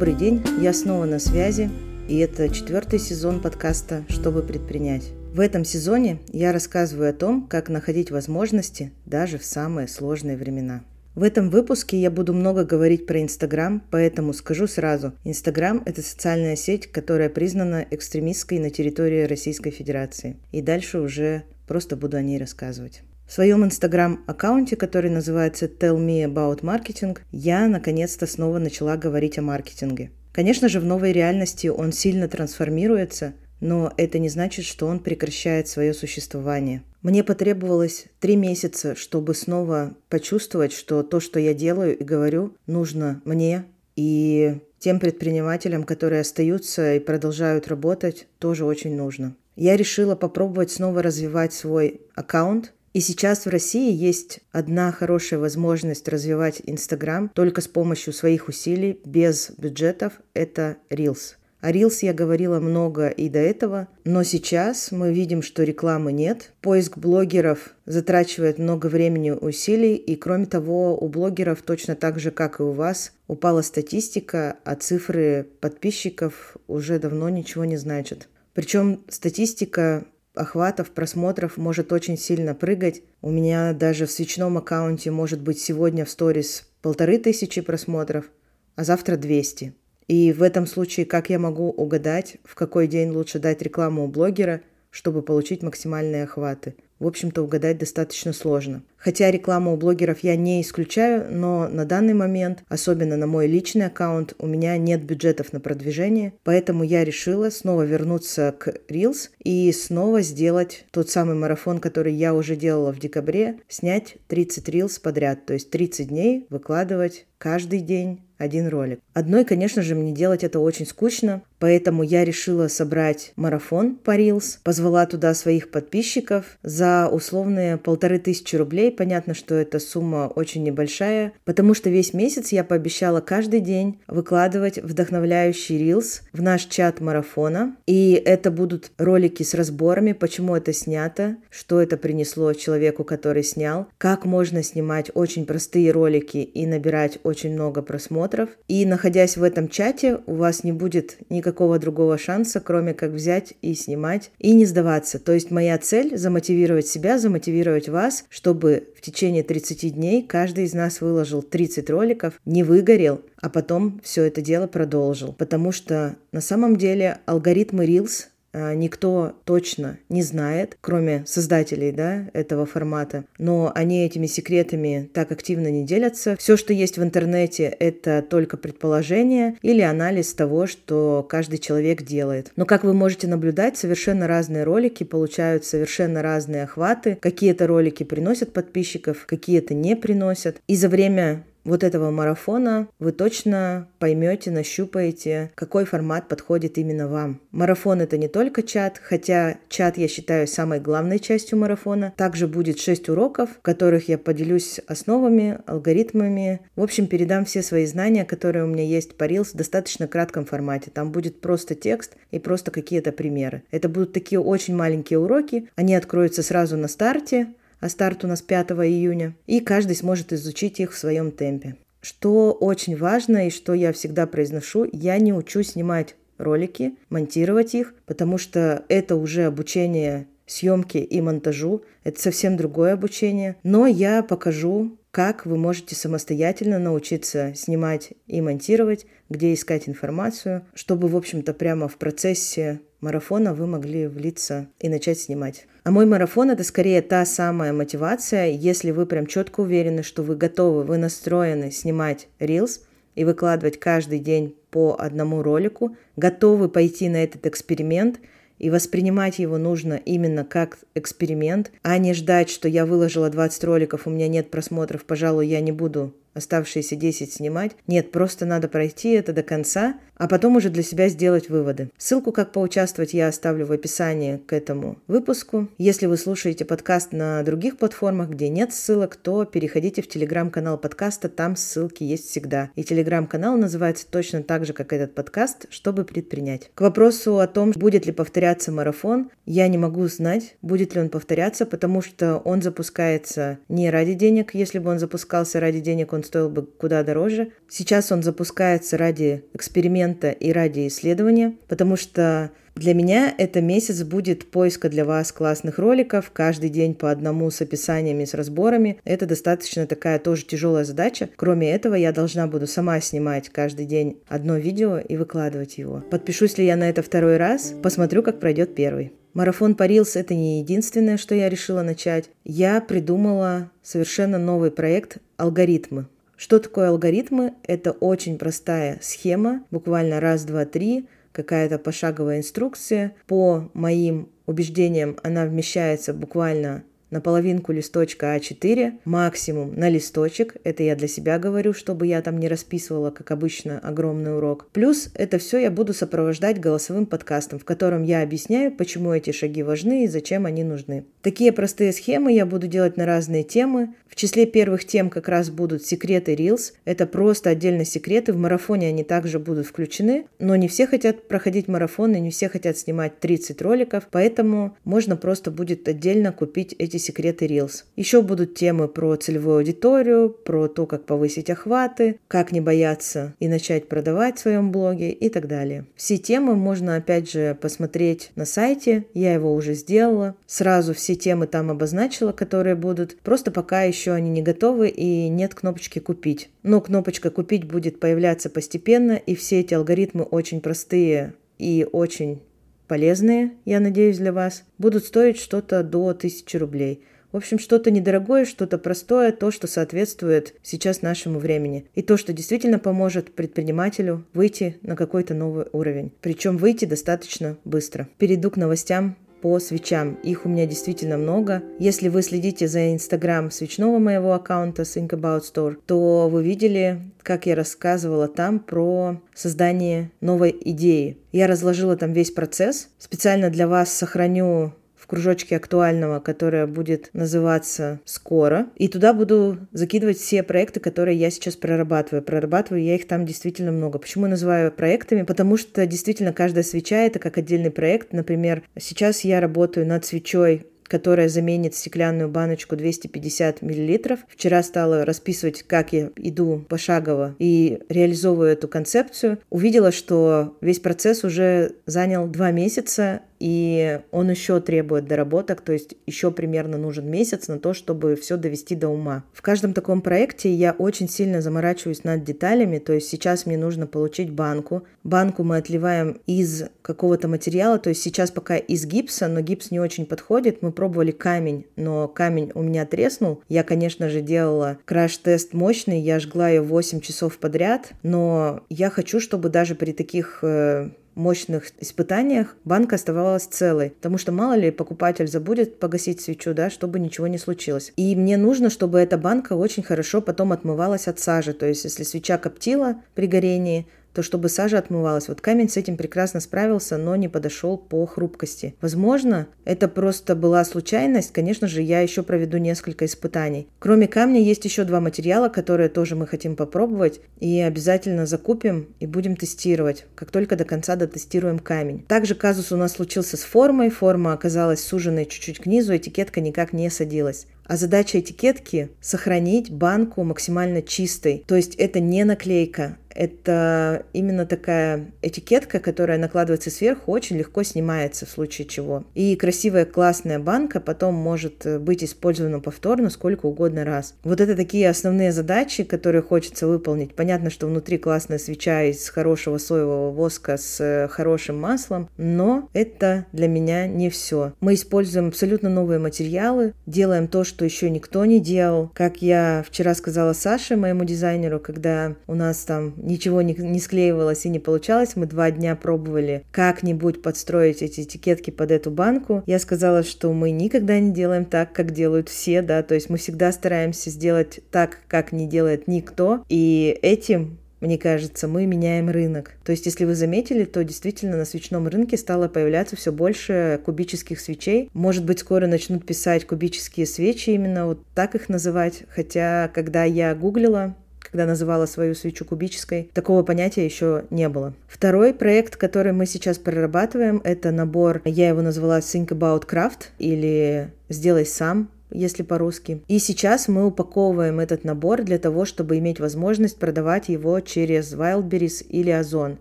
Добрый день, я снова на связи, и это четвертый сезон подкаста «Чтобы предпринять». В этом сезоне я рассказываю о том, как находить возможности даже в самые сложные времена. В этом выпуске я буду много говорить про Инстаграм, поэтому скажу сразу. Инстаграм – это социальная сеть, которая признана экстремистской на территории Российской Федерации. И дальше уже просто буду о ней рассказывать. В своем инстаграм-аккаунте, который называется Tell Me About Marketing, я наконец-то снова начала говорить о маркетинге. Конечно же, в новой реальности он сильно трансформируется, но это не значит, что он прекращает свое существование. Мне потребовалось три месяца, чтобы снова почувствовать, что то, что я делаю и говорю, нужно мне и тем предпринимателям, которые остаются и продолжают работать, тоже очень нужно. Я решила попробовать снова развивать свой аккаунт, и сейчас в России есть одна хорошая возможность развивать Инстаграм только с помощью своих усилий, без бюджетов. Это Reels. О Reels я говорила много и до этого, но сейчас мы видим, что рекламы нет. Поиск блогеров затрачивает много времени и усилий, и кроме того, у блогеров точно так же, как и у вас, упала статистика, а цифры подписчиков уже давно ничего не значат. Причем статистика охватов, просмотров может очень сильно прыгать. У меня даже в свечном аккаунте может быть сегодня в сторис полторы тысячи просмотров, а завтра 200. И в этом случае как я могу угадать, в какой день лучше дать рекламу у блогера, чтобы получить максимальные охваты? В общем-то, угадать достаточно сложно. Хотя рекламу у блогеров я не исключаю, но на данный момент, особенно на мой личный аккаунт, у меня нет бюджетов на продвижение, поэтому я решила снова вернуться к Reels и снова сделать тот самый марафон, который я уже делала в декабре, снять 30 Reels подряд, то есть 30 дней выкладывать каждый день один ролик. Одной, конечно же, мне делать это очень скучно, поэтому я решила собрать марафон по Reels, позвала туда своих подписчиков за условные полторы тысячи рублей. Понятно, что эта сумма очень небольшая, потому что весь месяц я пообещала каждый день выкладывать вдохновляющий Reels в наш чат марафона. И это будут ролики с разборами, почему это снято, что это принесло человеку, который снял, как можно снимать очень простые ролики и набирать очень много просмотров. И находясь в этом чате, у вас не будет никакого другого шанса, кроме как взять и снимать и не сдаваться. То есть моя цель – замотивировать себя, замотивировать вас, чтобы в течение 30 дней каждый из нас выложил 30 роликов, не выгорел, а потом все это дело продолжил. Потому что на самом деле алгоритмы Reels никто точно не знает, кроме создателей да, этого формата. Но они этими секретами так активно не делятся. Все, что есть в интернете, это только предположение или анализ того, что каждый человек делает. Но, как вы можете наблюдать, совершенно разные ролики получают совершенно разные охваты. Какие-то ролики приносят подписчиков, какие-то не приносят. И за время вот этого марафона вы точно поймете, нащупаете, какой формат подходит именно вам. Марафон это не только чат, хотя чат я считаю самой главной частью марафона. Также будет 6 уроков, в которых я поделюсь основами, алгоритмами. В общем, передам все свои знания, которые у меня есть по Reels в достаточно кратком формате. Там будет просто текст и просто какие-то примеры. Это будут такие очень маленькие уроки. Они откроются сразу на старте, а старт у нас 5 июня, и каждый сможет изучить их в своем темпе. Что очень важно и что я всегда произношу, я не учу снимать ролики, монтировать их, потому что это уже обучение съемке и монтажу. Это совсем другое обучение. Но я покажу, как вы можете самостоятельно научиться снимать и монтировать, где искать информацию, чтобы, в общем-то, прямо в процессе марафона вы могли влиться и начать снимать. А мой марафон это скорее та самая мотивация, если вы прям четко уверены, что вы готовы, вы настроены снимать Reels и выкладывать каждый день по одному ролику, готовы пойти на этот эксперимент – и воспринимать его нужно именно как эксперимент, а не ждать, что я выложила 20 роликов, у меня нет просмотров, пожалуй, я не буду оставшиеся 10 снимать. Нет, просто надо пройти это до конца, а потом уже для себя сделать выводы. Ссылку, как поучаствовать, я оставлю в описании к этому выпуску. Если вы слушаете подкаст на других платформах, где нет ссылок, то переходите в телеграм-канал подкаста, там ссылки есть всегда. И телеграм-канал называется точно так же, как этот подкаст, чтобы предпринять. К вопросу о том, будет ли повторяться марафон, я не могу знать, будет ли он повторяться, потому что он запускается не ради денег. Если бы он запускался ради денег, он стоил бы куда дороже. Сейчас он запускается ради эксперимента и ради исследования, потому что для меня это месяц будет поиска для вас классных роликов, каждый день по одному с описаниями, с разборами. Это достаточно такая тоже тяжелая задача. Кроме этого, я должна буду сама снимать каждый день одно видео и выкладывать его. Подпишусь ли я на это второй раз, посмотрю, как пройдет первый. Марафон по это не единственное, что я решила начать. Я придумала совершенно новый проект «Алгоритмы». Что такое алгоритмы? Это очень простая схема, буквально раз, два, три, какая-то пошаговая инструкция. По моим убеждениям она вмещается буквально на половинку листочка А4, максимум на листочек. Это я для себя говорю, чтобы я там не расписывала, как обычно, огромный урок. Плюс это все я буду сопровождать голосовым подкастом, в котором я объясняю, почему эти шаги важны и зачем они нужны. Такие простые схемы я буду делать на разные темы. В числе первых тем как раз будут секреты Reels. Это просто отдельно секреты. В марафоне они также будут включены. Но не все хотят проходить марафон и не все хотят снимать 30 роликов. Поэтому можно просто будет отдельно купить эти секреты Reels. Еще будут темы про целевую аудиторию, про то, как повысить охваты, как не бояться и начать продавать в своем блоге и так далее. Все темы можно опять же посмотреть на сайте. Я его уже сделала. Сразу все темы там обозначила, которые будут. Просто пока еще они не готовы и нет кнопочки «Купить». Но кнопочка «Купить» будет появляться постепенно, и все эти алгоритмы очень простые и очень полезные, я надеюсь, для вас, будут стоить что-то до 1000 рублей. В общем, что-то недорогое, что-то простое, то, что соответствует сейчас нашему времени. И то, что действительно поможет предпринимателю выйти на какой-то новый уровень. Причем выйти достаточно быстро. Перейду к новостям по свечам. Их у меня действительно много. Если вы следите за инстаграм свечного моего аккаунта Think About Store, то вы видели, как я рассказывала там про создание новой идеи. Я разложила там весь процесс. Специально для вас сохраню кружочке актуального, которое будет называться «Скоро». И туда буду закидывать все проекты, которые я сейчас прорабатываю. Прорабатываю я их там действительно много. Почему называю проектами? Потому что действительно каждая свеча — это как отдельный проект. Например, сейчас я работаю над свечой которая заменит стеклянную баночку 250 мл. Вчера стала расписывать, как я иду пошагово и реализовываю эту концепцию. Увидела, что весь процесс уже занял два месяца, и он еще требует доработок, то есть еще примерно нужен месяц на то, чтобы все довести до ума. В каждом таком проекте я очень сильно заморачиваюсь над деталями, то есть сейчас мне нужно получить банку. Банку мы отливаем из какого-то материала, то есть сейчас пока из гипса, но гипс не очень подходит. Мы пробовали камень, но камень у меня треснул. Я, конечно же, делала краш-тест мощный, я жгла ее 8 часов подряд, но я хочу, чтобы даже при таких э, мощных испытаниях банка оставалась целой, потому что мало ли покупатель забудет погасить свечу, да, чтобы ничего не случилось. И мне нужно, чтобы эта банка очень хорошо потом отмывалась от сажи, то есть если свеча коптила при горении, то чтобы сажа отмывалась. Вот камень с этим прекрасно справился, но не подошел по хрупкости. Возможно, это просто была случайность. Конечно же, я еще проведу несколько испытаний. Кроме камня есть еще два материала, которые тоже мы хотим попробовать. И обязательно закупим и будем тестировать. Как только до конца дотестируем камень. Также казус у нас случился с формой. Форма оказалась суженной чуть-чуть к низу, этикетка никак не садилась. А задача этикетки – сохранить банку максимально чистой. То есть это не наклейка, это именно такая этикетка, которая накладывается сверху, очень легко снимается в случае чего. И красивая классная банка потом может э, быть использована повторно сколько угодно раз. Вот это такие основные задачи, которые хочется выполнить. Понятно, что внутри классная свеча из хорошего соевого воска с э, хорошим маслом, но это для меня не все. Мы используем абсолютно новые материалы, делаем то, что еще никто не делал. Как я вчера сказала Саше, моему дизайнеру, когда у нас там ничего не, не склеивалось и не получалось. Мы два дня пробовали как-нибудь подстроить эти этикетки под эту банку. Я сказала, что мы никогда не делаем так, как делают все, да, то есть мы всегда стараемся сделать так, как не делает никто, и этим мне кажется, мы меняем рынок. То есть, если вы заметили, то действительно на свечном рынке стало появляться все больше кубических свечей. Может быть, скоро начнут писать кубические свечи, именно вот так их называть. Хотя, когда я гуглила, когда называла свою свечу кубической, такого понятия еще не было. Второй проект, который мы сейчас прорабатываем, это набор, я его назвала Think About Craft или «Сделай сам», если по-русски. И сейчас мы упаковываем этот набор для того, чтобы иметь возможность продавать его через Wildberries или Озон.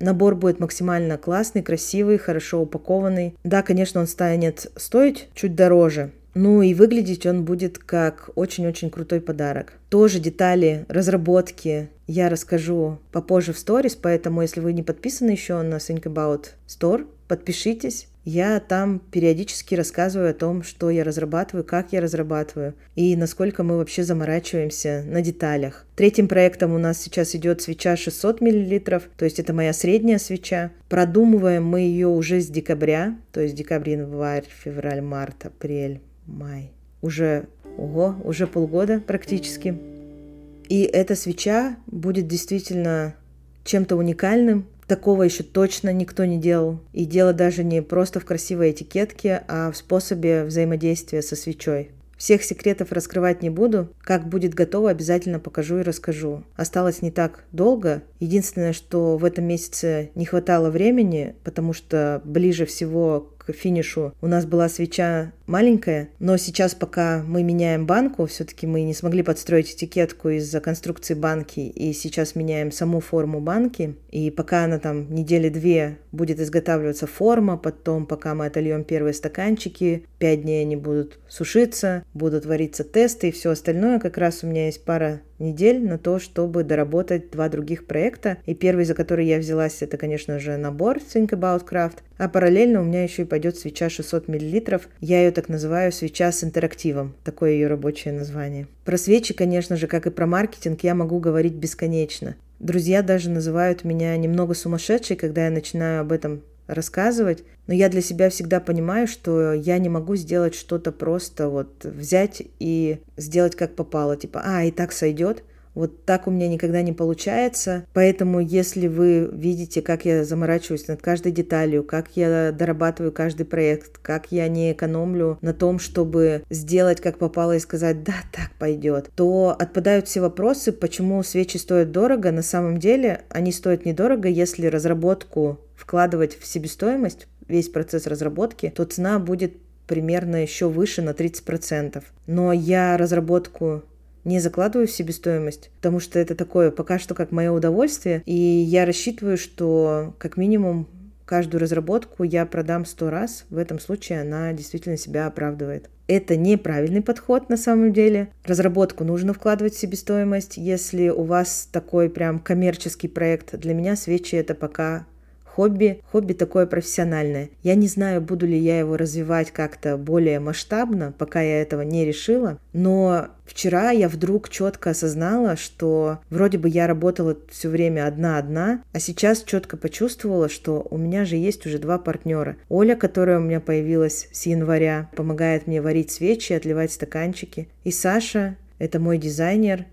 Набор будет максимально классный, красивый, хорошо упакованный. Да, конечно, он станет стоить чуть дороже, ну и выглядеть он будет как очень-очень крутой подарок. Тоже детали разработки я расскажу попозже в сторис, поэтому если вы не подписаны еще на Think About Store, подпишитесь. Я там периодически рассказываю о том, что я разрабатываю, как я разрабатываю и насколько мы вообще заморачиваемся на деталях. Третьим проектом у нас сейчас идет свеча 600 мл, то есть это моя средняя свеча. Продумываем мы ее уже с декабря, то есть декабрь, январь, февраль, март, апрель, май. Уже, ого, уже полгода практически. И эта свеча будет действительно чем-то уникальным. Такого еще точно никто не делал. И дело даже не просто в красивой этикетке, а в способе взаимодействия со свечой. Всех секретов раскрывать не буду. Как будет готово, обязательно покажу и расскажу. Осталось не так долго. Единственное, что в этом месяце не хватало времени, потому что ближе всего к финишу у нас была свеча маленькая, но сейчас, пока мы меняем банку, все-таки мы не смогли подстроить этикетку из-за конструкции банки, и сейчас меняем саму форму банки, и пока она там недели две будет изготавливаться форма, потом, пока мы отольем первые стаканчики, пять дней они будут сушиться, будут вариться тесты и все остальное, как раз у меня есть пара недель на то, чтобы доработать два других проекта. И первый, за который я взялась, это, конечно же, набор Think About Craft. А параллельно у меня еще и пойдет свеча 600 мл. Я ее так называю свеча с интерактивом. Такое ее рабочее название. Про свечи, конечно же, как и про маркетинг, я могу говорить бесконечно. Друзья даже называют меня немного сумасшедшей, когда я начинаю об этом рассказывать, но я для себя всегда понимаю, что я не могу сделать что-то просто вот взять и сделать как попало, типа, а, и так сойдет. Вот так у меня никогда не получается. Поэтому, если вы видите, как я заморачиваюсь над каждой деталью, как я дорабатываю каждый проект, как я не экономлю на том, чтобы сделать как попало и сказать, да, так пойдет, то отпадают все вопросы, почему свечи стоят дорого. На самом деле они стоят недорого, если разработку вкладывать в себестоимость, весь процесс разработки, то цена будет примерно еще выше на 30%. Но я разработку не закладываю в себестоимость, потому что это такое пока что как мое удовольствие, и я рассчитываю, что как минимум каждую разработку я продам сто раз, в этом случае она действительно себя оправдывает. Это неправильный подход на самом деле. Разработку нужно вкладывать в себестоимость. Если у вас такой прям коммерческий проект, для меня свечи это пока хобби, хобби такое профессиональное. Я не знаю, буду ли я его развивать как-то более масштабно, пока я этого не решила, но вчера я вдруг четко осознала, что вроде бы я работала все время одна-одна, а сейчас четко почувствовала, что у меня же есть уже два партнера. Оля, которая у меня появилась с января, помогает мне варить свечи, отливать стаканчики, и Саша, это мой дизайнер,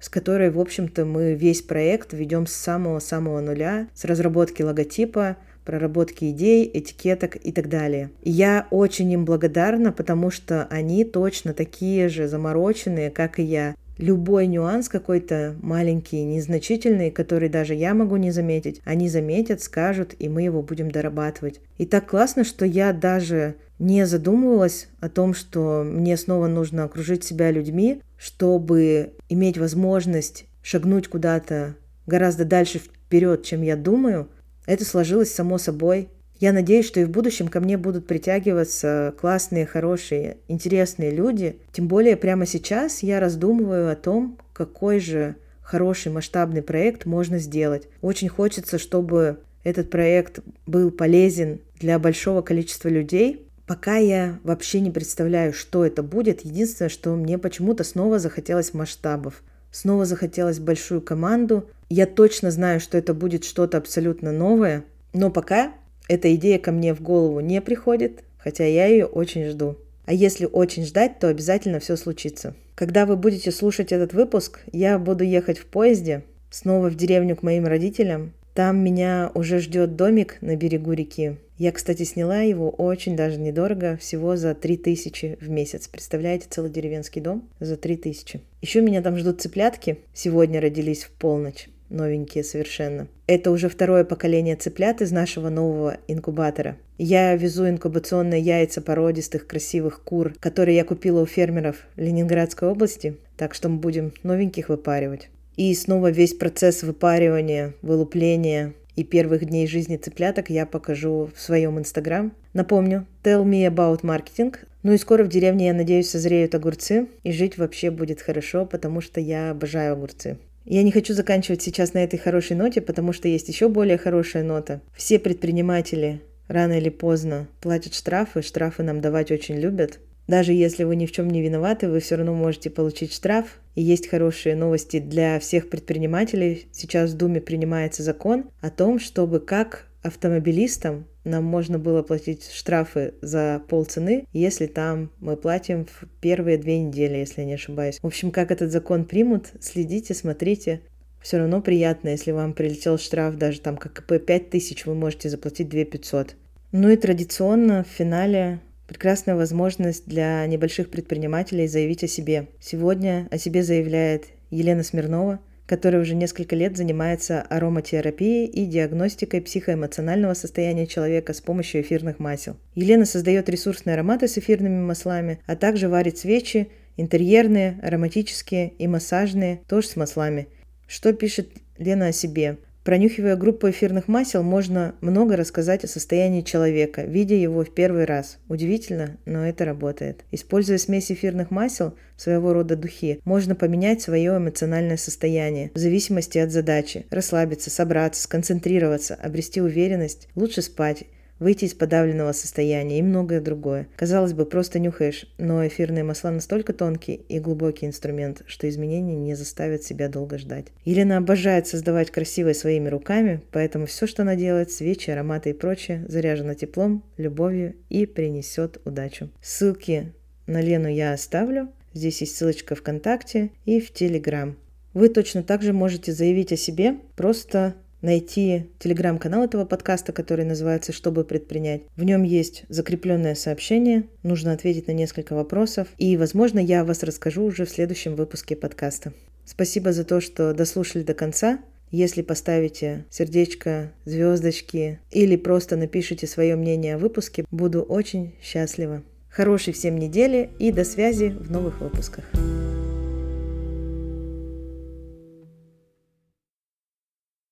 с которой, в общем-то, мы весь проект ведем с самого-самого нуля, с разработки логотипа, проработки идей, этикеток и так далее. И я очень им благодарна, потому что они точно такие же замороченные, как и я. Любой нюанс какой-то маленький, незначительный, который даже я могу не заметить, они заметят, скажут, и мы его будем дорабатывать. И так классно, что я даже не задумывалась о том, что мне снова нужно окружить себя людьми, чтобы иметь возможность шагнуть куда-то гораздо дальше вперед, чем я думаю, это сложилось само собой. Я надеюсь, что и в будущем ко мне будут притягиваться классные, хорошие, интересные люди. Тем более прямо сейчас я раздумываю о том, какой же хороший масштабный проект можно сделать. Очень хочется, чтобы этот проект был полезен для большого количества людей, Пока я вообще не представляю, что это будет. Единственное, что мне почему-то снова захотелось масштабов. Снова захотелось большую команду. Я точно знаю, что это будет что-то абсолютно новое. Но пока эта идея ко мне в голову не приходит, хотя я ее очень жду. А если очень ждать, то обязательно все случится. Когда вы будете слушать этот выпуск, я буду ехать в поезде. снова в деревню к моим родителям. Там меня уже ждет домик на берегу реки. Я, кстати, сняла его очень даже недорого, всего за 3000 в месяц. Представляете, целый деревенский дом за 3000. Еще меня там ждут цыплятки. Сегодня родились в полночь новенькие совершенно. Это уже второе поколение цыплят из нашего нового инкубатора. Я везу инкубационные яйца породистых красивых кур, которые я купила у фермеров Ленинградской области, так что мы будем новеньких выпаривать. И снова весь процесс выпаривания, вылупления и первых дней жизни цыпляток я покажу в своем инстаграм. Напомню, tell me about marketing. Ну и скоро в деревне, я надеюсь, созреют огурцы, и жить вообще будет хорошо, потому что я обожаю огурцы. Я не хочу заканчивать сейчас на этой хорошей ноте, потому что есть еще более хорошая нота. Все предприниматели рано или поздно платят штрафы, штрафы нам давать очень любят. Даже если вы ни в чем не виноваты, вы все равно можете получить штраф. И есть хорошие новости для всех предпринимателей. Сейчас в Думе принимается закон о том, чтобы как автомобилистам нам можно было платить штрафы за полцены, если там мы платим в первые две недели, если я не ошибаюсь. В общем, как этот закон примут, следите, смотрите. Все равно приятно, если вам прилетел штраф даже там как КП 5000, вы можете заплатить 2 500. Ну и традиционно в финале Прекрасная возможность для небольших предпринимателей заявить о себе. Сегодня о себе заявляет Елена Смирнова, которая уже несколько лет занимается ароматерапией и диагностикой психоэмоционального состояния человека с помощью эфирных масел. Елена создает ресурсные ароматы с эфирными маслами, а также варит свечи, интерьерные, ароматические и массажные, тоже с маслами. Что пишет Лена о себе? Пронюхивая группу эфирных масел, можно много рассказать о состоянии человека, видя его в первый раз. Удивительно, но это работает. Используя смесь эфирных масел, своего рода духи, можно поменять свое эмоциональное состояние в зависимости от задачи. Расслабиться, собраться, сконцентрироваться, обрести уверенность, лучше спать, выйти из подавленного состояния и многое другое. Казалось бы, просто нюхаешь, но эфирные масла настолько тонкий и глубокий инструмент, что изменения не заставят себя долго ждать. Елена обожает создавать красивое своими руками, поэтому все, что она делает, свечи, ароматы и прочее, заряжено теплом, любовью и принесет удачу. Ссылки на Лену я оставлю. Здесь есть ссылочка ВКонтакте и в Телеграм. Вы точно так же можете заявить о себе, просто найти телеграм-канал этого подкаста, который называется «Чтобы предпринять». В нем есть закрепленное сообщение, нужно ответить на несколько вопросов, и, возможно, я о вас расскажу уже в следующем выпуске подкаста. Спасибо за то, что дослушали до конца. Если поставите сердечко, звездочки или просто напишите свое мнение о выпуске, буду очень счастлива. Хорошей всем недели и до связи в новых выпусках.